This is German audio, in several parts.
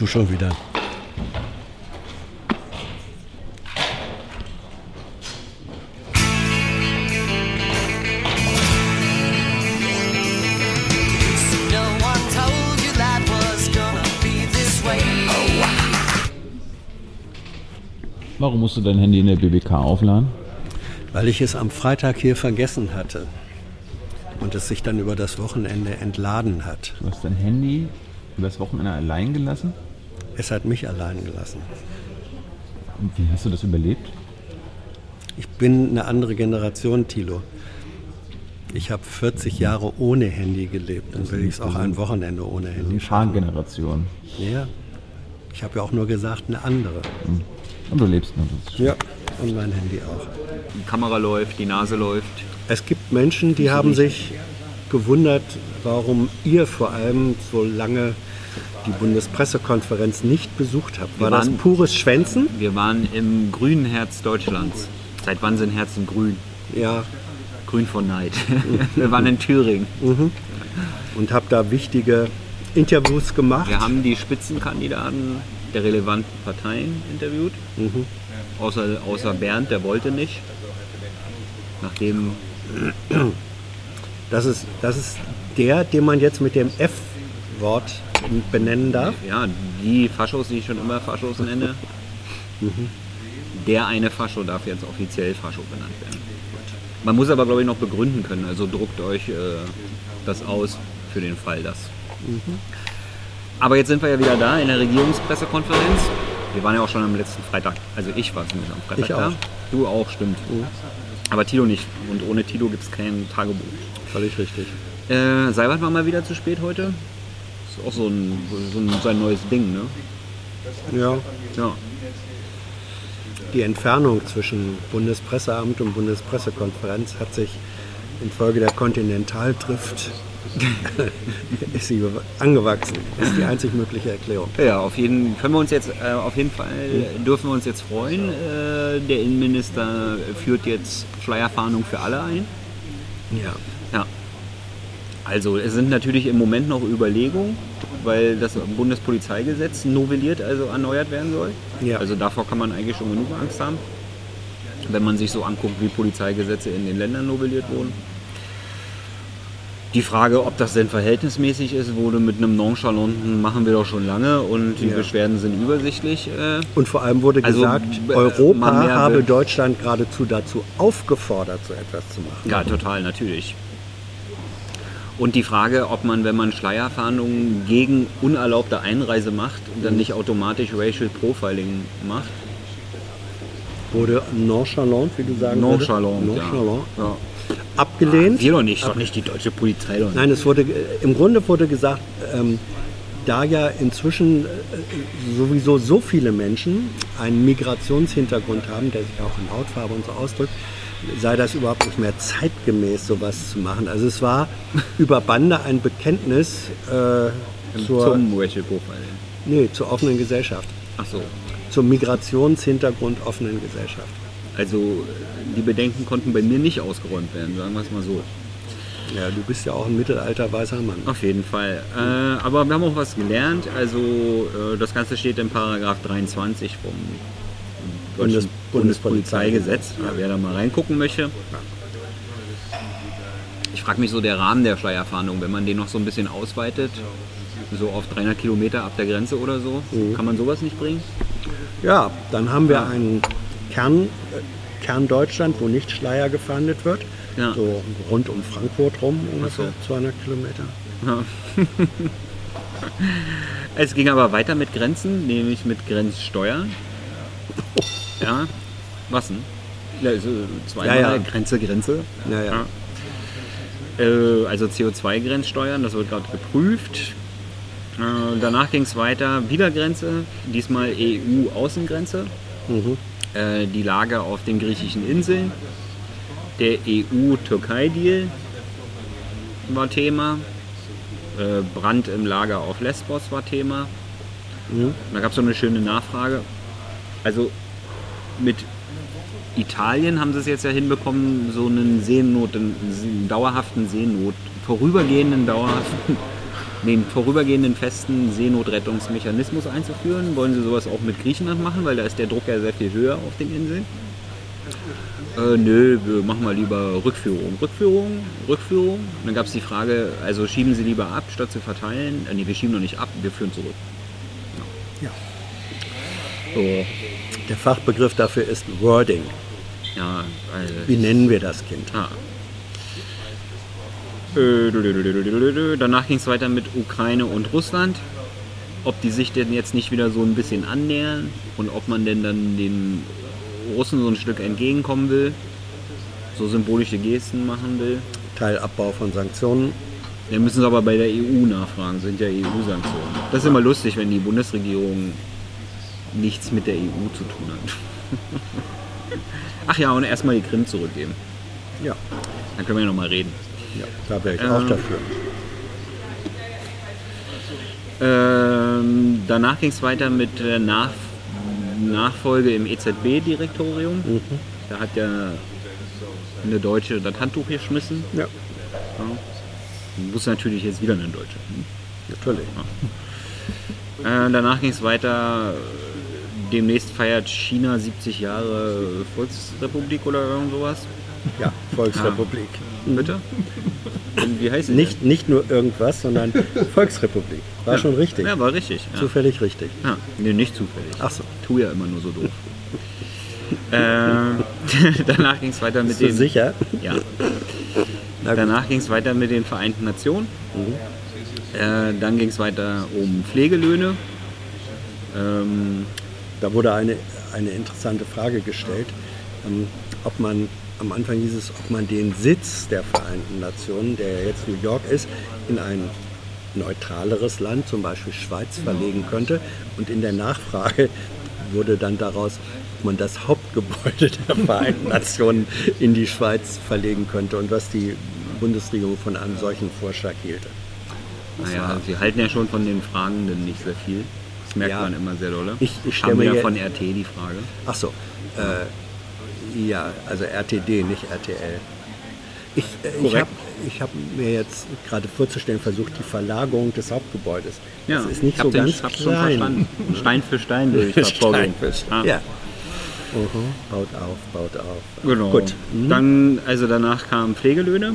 du schon wieder. Warum musst du dein Handy in der BBK aufladen? Weil ich es am Freitag hier vergessen hatte und es sich dann über das Wochenende entladen hat. Du hast dein Handy übers Wochenende allein gelassen? Es hat mich allein gelassen. Und wie hast du das überlebt? Ich bin eine andere Generation, Thilo. Ich habe 40 Jahre ohne Handy gelebt. Dann will ich es auch ein Wochenende ohne Handy schaffen. Fahrgeneration. Ja. Ich habe ja auch nur gesagt, eine andere. Und du lebst noch. Ja. Und mein Handy auch. Die Kamera läuft, die Nase läuft. Es gibt Menschen, die haben sich gewundert, warum ihr vor allem so lange die Bundespressekonferenz nicht besucht habt. War Wir das waren- pures Schwänzen? Wir waren im grünen Herz Deutschlands. Seit wann sind Herzen grün? Ja. Grün von Neid. Wir waren in Thüringen. Und habt da wichtige Interviews gemacht. Wir haben die Spitzenkandidaten der relevanten Parteien interviewt. Außer, außer Bernd, der wollte nicht. Nachdem Das ist, das ist der, den man jetzt mit dem F-Wort benennen darf. ja, die Faschos, die ich schon immer Faschos nenne, der eine Fascho darf jetzt offiziell Fascho genannt werden. Man muss aber, glaube ich, noch begründen können. Also druckt euch äh, das aus für den Fall, dass. Aber jetzt sind wir ja wieder da in der Regierungspressekonferenz. Wir waren ja auch schon am letzten Freitag. Also ich war zumindest am Freitag Ich da. auch. Du auch, stimmt. Aber Tilo nicht. Und ohne Tilo gibt es kein Tagebuch. Völlig richtig. Äh, Seibert war mal wieder zu spät heute. Ist auch so ein, so ein, sein neues Ding, ne? Ja. Ja. Die Entfernung zwischen Bundespresseamt und Bundespressekonferenz hat sich infolge der Kontinentaldrift ist sie angewachsen. Das ist die einzig mögliche Erklärung. Ja, auf jeden können wir uns jetzt äh, auf jeden Fall dürfen wir uns jetzt freuen. Äh, der Innenminister führt jetzt Schleierfahndung für alle ein. Ja. Ja. Also es sind natürlich im Moment noch Überlegungen, weil das Bundespolizeigesetz novelliert, also erneuert werden soll. Ja. Also davor kann man eigentlich schon genug Angst haben, wenn man sich so anguckt, wie Polizeigesetze in den Ländern novelliert wurden. Die Frage, ob das denn verhältnismäßig ist, wurde mit einem Nonchalanten machen wir doch schon lange und die Ja. Beschwerden sind übersichtlich. Äh, Und vor allem wurde Also, gesagt, äh, Europa habe be- Deutschland geradezu dazu aufgefordert, so etwas zu machen. Ja, total, natürlich. Und die Frage, ob man, wenn man Schleierfahndungen gegen unerlaubte Einreise macht, dann nicht automatisch Racial Profiling macht. Wurde nonchalant, wie du sagen Nonchalant, würdest, nonchalant ja. ja. abgelehnt. Wir doch nicht, doch nicht die deutsche Polizei. Doch nicht. Nein, es wurde, im Grunde wurde gesagt, ähm, da ja inzwischen äh, sowieso so viele Menschen einen Migrationshintergrund haben, der sich auch in Hautfarbe und so ausdrückt, sei das überhaupt nicht mehr zeitgemäß, sowas zu machen. Also es war über Bande ein Bekenntnis äh, zur, Zum nee, zur offenen Gesellschaft, Ach so. zur Migrationshintergrund offenen Gesellschaft. Also die Bedenken konnten bei mir nicht ausgeräumt werden, sagen wir es mal so. Ja, du bist ja auch ein mittelalter weißer Mann. Auf jeden Fall. Äh, aber wir haben auch was gelernt. Also äh, das Ganze steht in Paragraph 23 vom Bundes- Bundespolizeigesetz. Ja, wer da mal reingucken möchte. Ich frage mich so der Rahmen der Schleierfahndung, wenn man den noch so ein bisschen ausweitet, so auf 300 Kilometer ab der Grenze oder so, Mhm. kann man sowas nicht bringen? Ja, dann haben wir einen Kern, äh, Kern Deutschland, wo nicht Schleier gefahndet wird. Ja. So rund um Frankfurt rum, ungefähr Ach 200 Kilometer. Es ging aber weiter mit Grenzen, nämlich mit Grenzsteuern. Ja, was denn? Ja, also zweimal Ja, ja. Grenze, Grenze. Naja, Ja. Äh, also CO2-Grenzsteuern, das wird gerade geprüft. Äh, danach ging es weiter, wieder Grenze, diesmal EU-Außengrenze. Äh, die Lage auf den griechischen Inseln. Der EU-Türkei-Deal war Thema. Brand im Lager auf Lesbos war Thema. Da gab es so eine schöne Nachfrage. Also mit Italien haben sie es jetzt ja hinbekommen, so einen Seenot, einen dauerhaften Seenot, vorübergehenden dauerhaften den vorübergehenden festen Seenotrettungsmechanismus einzuführen. Wollen Sie sowas auch mit Griechenland machen, weil da ist der Druck ja sehr viel höher auf den Inseln? Äh, nö, wir machen mal lieber Rückführung. Rückführung, Rückführung. Und dann gab es die Frage, also schieben Sie lieber ab, statt zu verteilen? Äh, nee, wir schieben noch nicht ab, wir führen zurück. So, Der Fachbegriff dafür ist Wording. ja, also, Wie nennen wir das Kind? Ah. Äh, Danach ging es weiter mit Ukraine und Russland. Ob die sich denn jetzt nicht wieder so ein bisschen annähern und ob man denn dann den Russen so ein Stück entgegenkommen will, so symbolische Gesten machen will. Teilabbau von Sanktionen. Wir müssen es aber bei der EU nachfragen, sind ja EU-Sanktionen. Das ist immer lustig, wenn die Bundesregierung nichts mit der EU zu tun hat. Ach ja, und erstmal die Krim zurückgeben. Ja, Dann können wir ja nochmal reden. ja da wäre ich auch Ähm, dafür. Ähm, danach ging es weiter mit der Nach Nachfolge im EZB-Direktorium. Mhm. Da hat ja eine Deutsche das Handtuch geschmissen. Ja, Muss natürlich jetzt wieder eine Deutsche. natürlich. Äh, danach ging es weiter. Demnächst feiert China 70 Jahre Volksrepublik oder irgend sowas. Ja, Volksrepublik. Bitte? Und wie heißt sie? Nicht, nicht nur irgendwas, sondern Volksrepublik. War schon richtig. Ja, war richtig. Ja. Zufällig richtig. Ja, nee, nicht zufällig. Ach so. Tu ja immer nur so doof. ähm, danach ging es weiter mit Bist den. sicher? Ja. Danach ging es weiter mit den Vereinten Nationen. Äh, dann ging es weiter um Pflegelöhne. Ähm, Da wurde eine, eine interessante Frage gestellt, ähm, ob man am Anfang hieß es, ob man den Sitz der Vereinten Nationen, der jetzt New York ist, in ein neutraleres Land, zum Beispiel Schweiz, verlegen könnte. Und in der Nachfrage wurde dann daraus, ob man das Hauptgebäude der Vereinten Nationen in die Schweiz verlegen könnte und was die Bundesregierung von einem solchen Vorschlag hielte. naja, sie halten ja schon von den Fragenden nicht sehr viel. Das merkt Ja. man immer sehr dolle. Ich- ich stell Haben mir wir ja von RT die Frage. Ach so, äh, ja, also RTD, nicht RTL. Ich, äh, ich habe hab mir jetzt gerade vorzustellen versucht, die Verlagerung des Hauptgebäudes. Ja, das ist nicht ich so den, ganz klein. verstanden. Stein für Stein würde ich Stein vorgehen. für Stein. Ah. Ja. Mhm, baut auf, baut auf. Genau. Gut. Mhm. Dann, also danach kamen Pflegelöhne.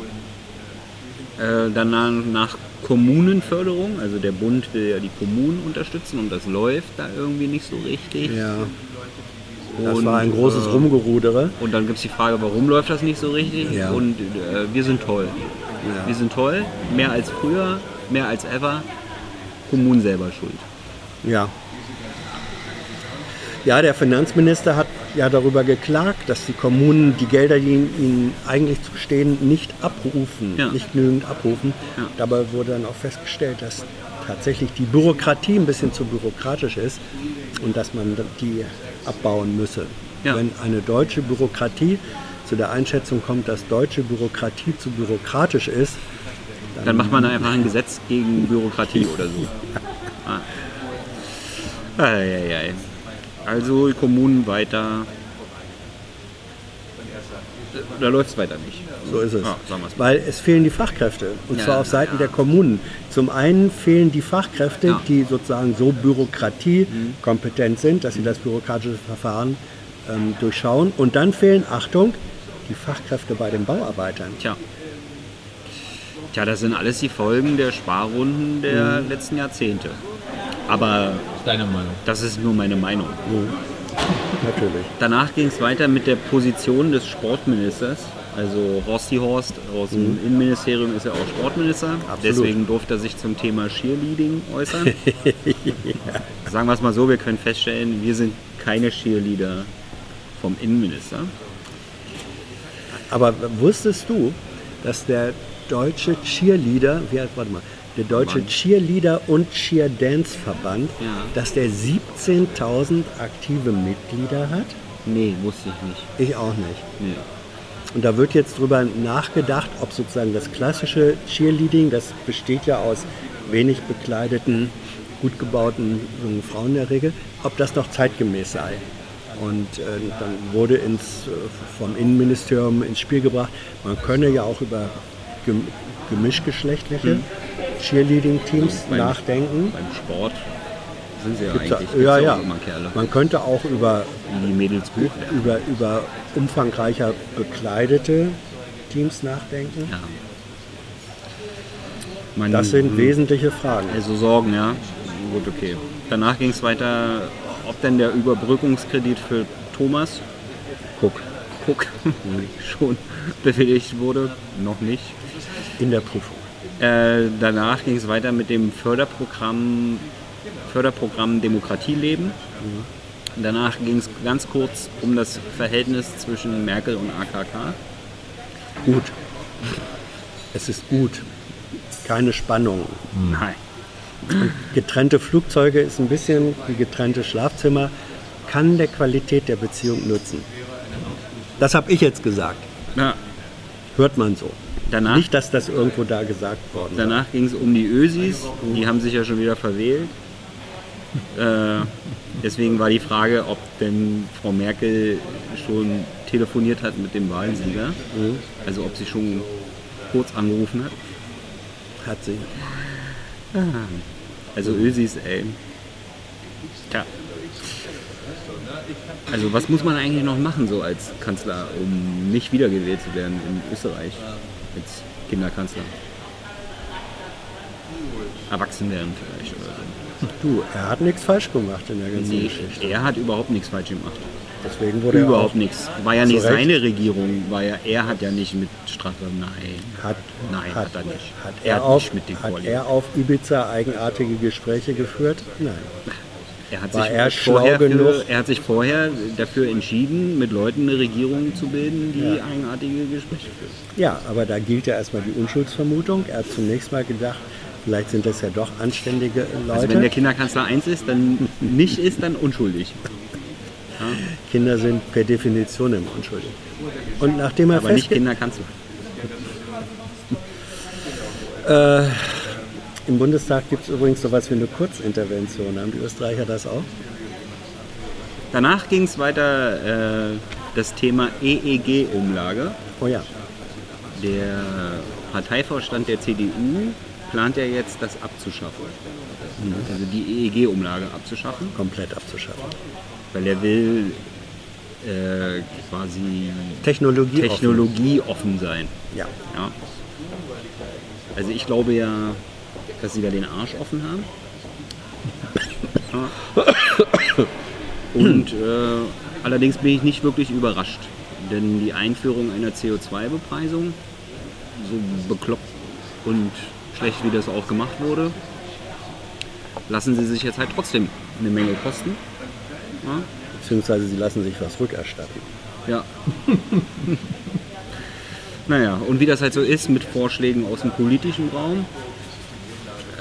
Äh, danach nach Kommunenförderung, also der Bund will ja die Kommunen unterstützen und das läuft da irgendwie nicht so richtig. Ja, das Und, war ein großes äh, Rumgerudere. Und dann gibt es die Frage, warum läuft das nicht so richtig? Ja. Und äh, wir sind toll. Ja. Wir sind toll, mehr als früher, mehr als ever. Kommunen selber schuld. Ja. Ja, der Finanzminister hat ja darüber geklagt, dass die Kommunen die Gelder, die ihnen eigentlich zustehen, nicht abrufen, Ja. nicht genügend abrufen. Ja. Dabei wurde dann auch festgestellt, dass tatsächlich die Bürokratie ein bisschen zu bürokratisch ist und dass man die abbauen müsse. Ja. Wenn eine deutsche Bürokratie zu der Einschätzung kommt, dass deutsche Bürokratie zu bürokratisch ist, Dann macht man einfach ein Gesetz gegen Bürokratie oder so. Ah. Eieiei. Also Kommunen weiter. Da läuft es weiter nicht. So ist es. Ja, mal. Weil es fehlen die Fachkräfte. Und Ja, zwar auf Seiten ja. der Kommunen. Zum einen fehlen die Fachkräfte. Mhm. die sozusagen so bürokratiekompetent sind, dass sie das bürokratische Verfahren ähm, durchschauen. Und dann fehlen, Achtung, die Fachkräfte bei den Bauarbeitern. Tja. Tja, das sind alles die Folgen der Sparrunden der Mhm. letzten Jahrzehnte. Aber Deine Meinung. das ist nur meine Meinung. Natürlich. Danach ging es weiter mit der Position des Sportministers. Also Rosti Horst aus dem Innenministerium ist ja auch Sportminister. Mhm. Absolut. Deswegen durfte er sich zum Thema Cheerleading äußern. Sagen wir es mal so, wir können feststellen, wir sind keine Cheerleader vom Innenminister. Aber wusstest du, dass der deutsche Cheerleader, wie, warte mal, der deutsche Mann. Cheerleader und Cheerdance Verband, Ja. dass der 17.000 aktive Mitglieder hat? Nee, wusste ich nicht. Ich auch nicht. Nee. Und da wird jetzt drüber nachgedacht, ob sozusagen das klassische Cheerleading, das besteht ja aus wenig bekleideten, gut gebauten jungen Frauen in der Regel, ob das noch zeitgemäß sei. Und äh, dann wurde ins, äh, vom Innenministerium ins Spiel gebracht, man könne ja auch über gem- gemischtgeschlechtliche Cheerleading-Teams Beim- nachdenken. Beim Sport sind sie ja Gibt's eigentlich ja, ja. immer Kerle. Man könnte auch über, Die Mädels hochwerfen. über, über umfangreicher bekleidete Teams nachdenken. Ja. Man, Das sind wesentliche Fragen. Also Sorgen, ja. Gut, okay. Danach ging es weiter, ob denn der Überbrückungskredit für Thomas Guck, Cook schon bewilligt wurde. Noch nicht. in der Prüfung. Äh, danach ging es weiter mit dem Förderprogramm, Förderprogramm Demokratieleben. Danach ging es ganz kurz um das Verhältnis zwischen Merkel und AKK. Gut. Es ist gut. Keine Spannung. Nein. Getrennte Flugzeuge ist ein bisschen wie getrennte Schlafzimmer. Kann der Qualität der Beziehung nutzen. Das habe ich jetzt gesagt. Na, Hört man so. Danach? Nicht, dass das irgendwo da gesagt worden ist. danach ging es um die Ösis. Die haben sich ja schon wieder verwählt. Äh, deswegen war die Frage, ob denn Frau Merkel schon telefoniert hat mit dem Wahlsieger. Also ob sie schon kurz angerufen hat. Hat sie. Also Ösis, ey. Tja. Also was muss man eigentlich noch machen so als Kanzler, um nicht wiedergewählt zu werden in Österreich als Kinderkanzler? Erwachsen werden vielleicht oder so. Du, er hat nichts falsch gemacht in der ganzen Nee, Geschichte. er hat überhaupt nichts falsch gemacht. Deswegen wurde er Überhaupt nichts. War ja nicht Zu Recht. seine Regierung, war ja, er hat ja nicht mit Strache, nein. Hat, Nein, hat er nicht. Hat Er er, hat auf, nicht mit dem hat koaliert. er auf Ibiza eigenartige Gespräche geführt? Nein. Er hat, War sich er schlau vorher genug? Für, er hat sich vorher dafür entschieden, mit Leuten eine Regierung zu bilden, die eigenartige Gespräche führen. Ja, aber da gilt ja erstmal die Unschuldsvermutung. Er hat zunächst mal gedacht, vielleicht sind das ja doch anständige Leute. Also wenn der Kinderkanzler eins ist, dann nicht ist, dann unschuldig. Kinder sind per Definition immer unschuldig. Und nachdem er Aber nicht Kinderkanzler. Im Bundestag gibt es übrigens sowas wie eine Kurzintervention. Haben die Österreicher das auch? Danach ging es weiter äh, das Thema EEG-Umlage. Oh ja. Der Parteivorstand der CDU plant ja jetzt, das abzuschaffen. Also die EEG-Umlage abzuschaffen, Komplett abzuschaffen. weil er will äh, quasi Technologie. offen. technologieoffen sein. Ja. Ja. Also ich glaube ja, dass sie da den Arsch offen haben. Und äh, allerdings bin ich nicht wirklich überrascht, denn die Einführung einer CO2-Bepreisung, so bekloppt und schlecht wie das auch gemacht wurde, lassen sie sich jetzt halt trotzdem eine Menge kosten. Ja. Beziehungsweise sie lassen sich was rückerstatten. Ja. naja, und wie das halt so ist mit Vorschlägen aus dem politischen Raum,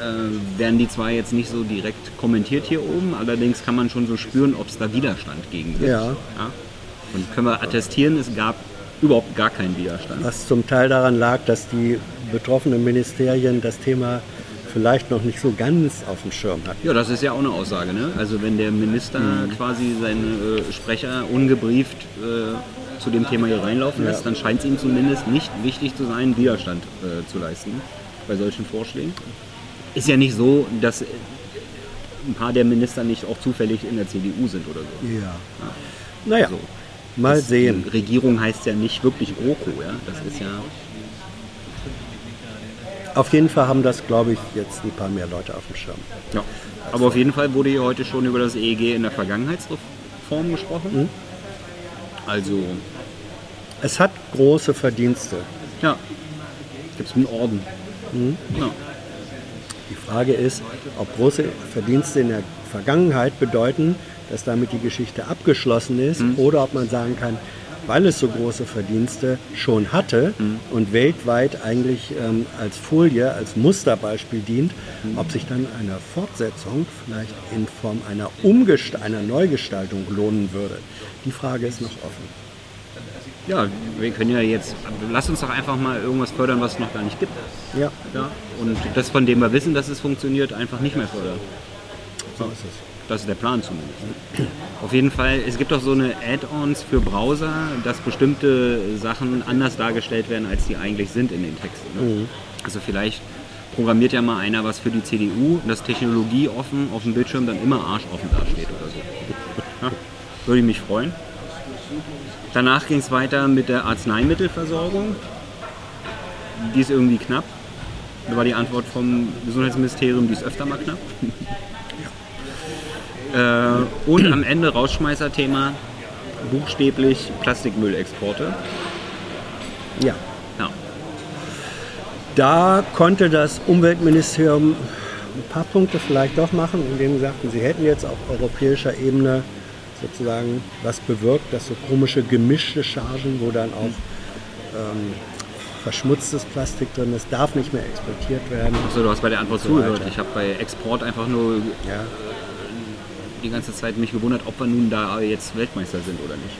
äh, werden die zwar jetzt nicht so direkt kommentiert hier oben, allerdings kann man schon so spüren, ob es da Widerstand gegen gibt. Ja. Und können wir attestieren, es gab überhaupt gar keinen Widerstand. Was zum Teil daran lag, dass die betroffenen Ministerien das Thema vielleicht noch nicht so ganz auf dem Schirm hatten. Ja, das ist ja auch eine Aussage. Ne? Also wenn der Minister quasi seine äh, Sprecher ungebrieft äh, zu dem Thema hier reinlaufen lässt, Ja. dann scheint es ihm zumindest nicht wichtig zu sein, Widerstand äh, zu leisten bei solchen Vorschlägen. Ist ja nicht so, dass ein paar der Minister nicht auch zufällig in der CDU sind oder so. Ja. Naja, So. mal sehen. Regierung heißt ja nicht wirklich GroKo, ja. Das ist ja. Auf jeden Fall haben das, glaube ich, jetzt ein paar mehr Leute auf dem Schirm. ja. Aber auf jeden Fall wurde hier heute schon über das EEG in der Vergangenheitsreform gesprochen. Mhm. Also, Es hat große Verdienste. ja, gibt es einen Orden. Mhm. Ja. Die Frage ist, ob große Verdienste in der Vergangenheit bedeuten, dass damit die Geschichte abgeschlossen ist oder ob man sagen kann, weil es so große Verdienste schon hatte und weltweit eigentlich ähm, als Folie, als Musterbeispiel dient, ob sich dann eine Fortsetzung vielleicht in Form einer, Umgest einer Neugestaltung lohnen würde. Die Frage ist noch offen. Ja, wir können ja jetzt, lass uns doch einfach mal irgendwas fördern, was es noch gar nicht gibt. Ja, Ja? Und das, von dem wir wissen, dass es funktioniert, einfach nicht mehr fördern. so ist es. Das ist der Plan zumindest. Auf jeden Fall, es gibt auch so eine Add-ons für Browser, dass bestimmte Sachen anders dargestellt werden, als die eigentlich sind in den Texten. Ne? Also vielleicht programmiert ja mal einer was für die CDU, dass Technologie offen auf dem Bildschirm dann immer arschoffen dasteht oder so. Ja, würde ich mich freuen. Danach ging es weiter mit der Arzneimittelversorgung. Die ist irgendwie knapp. Da war die Antwort vom Gesundheitsministerium, die ist öfter mal knapp. äh, und am Ende Rausschmeißer-Thema, buchstäblich Plastikmüllexporte. Ja. Ja. Da konnte das Umweltministerium ein paar Punkte vielleicht doch machen, indem sie sagten, sie hätten jetzt auf europäischer Ebene sozusagen was bewirkt, dass so komische gemischte Chargen, wo dann auch ähm, verschmutztes Plastik drin ist, darf nicht mehr exportiert werden. Achso, du hast bei der Antwort So zugehört. Ich habe bei Export einfach nur Ja. die ganze Zeit mich gewundert, ob wir nun da jetzt Weltmeister sind oder nicht.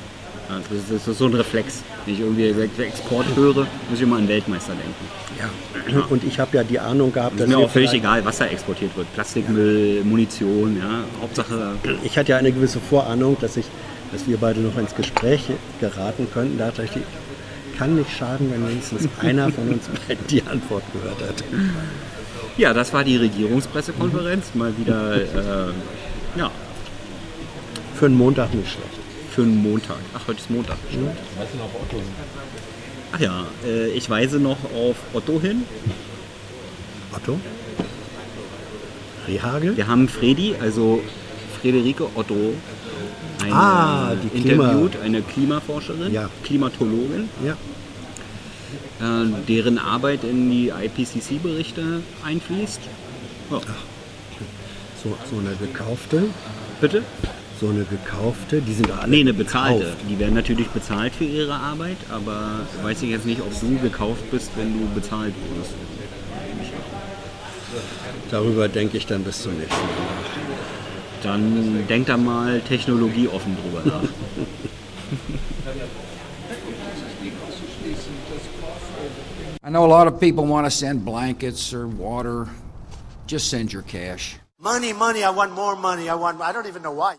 Ja, Das ist, ist so ein Reflex. Wenn ich irgendwie Export höre, muss ich immer an Weltmeister denken. Ja. Und ich habe ja die Ahnung gehabt, Ist dass mir wir auch völlig egal, was da exportiert wird. Plastikmüll, Munition, ja. Hauptsache, Ich hatte ja eine gewisse Vorahnung, dass, ich, dass wir beide noch ins Gespräch geraten könnten. Da dachte ich, kann nicht schaden, wenn wenigstens einer von uns beiden die Antwort gehört hat. ja, das war die Regierungspressekonferenz. Mal wieder, äh, ja, Für einen Montag nicht schlecht. Für einen Montag. Ach, heute ist Montag. Stimmt. Ach ja, äh, ich weise noch auf Otto hin. Otto? Rehagel? Wir haben Fredi, also Friederike Otto, eine Ah, die Klima- interviewt, eine Klimaforscherin, Ja. Klimatologin, Ja. äh, deren Arbeit in die IPCC-Berichte einfließt. Ja. So, so eine gekaufte. Bitte? So eine gekaufte, die sind alle Nee, eine bezahlte. gekauft. Die werden natürlich bezahlt für ihre Arbeit, aber weiß ich jetzt nicht, ob du gekauft bist, wenn du bezahlt wurdest. Darüber denke ich dann bis zum nächsten Mal. Dann denk da mal technologieoffen drüber nach. I know a lot of people want to send blankets or water. Just send your cash. Money, money, I want more money. I want, I don't even know why.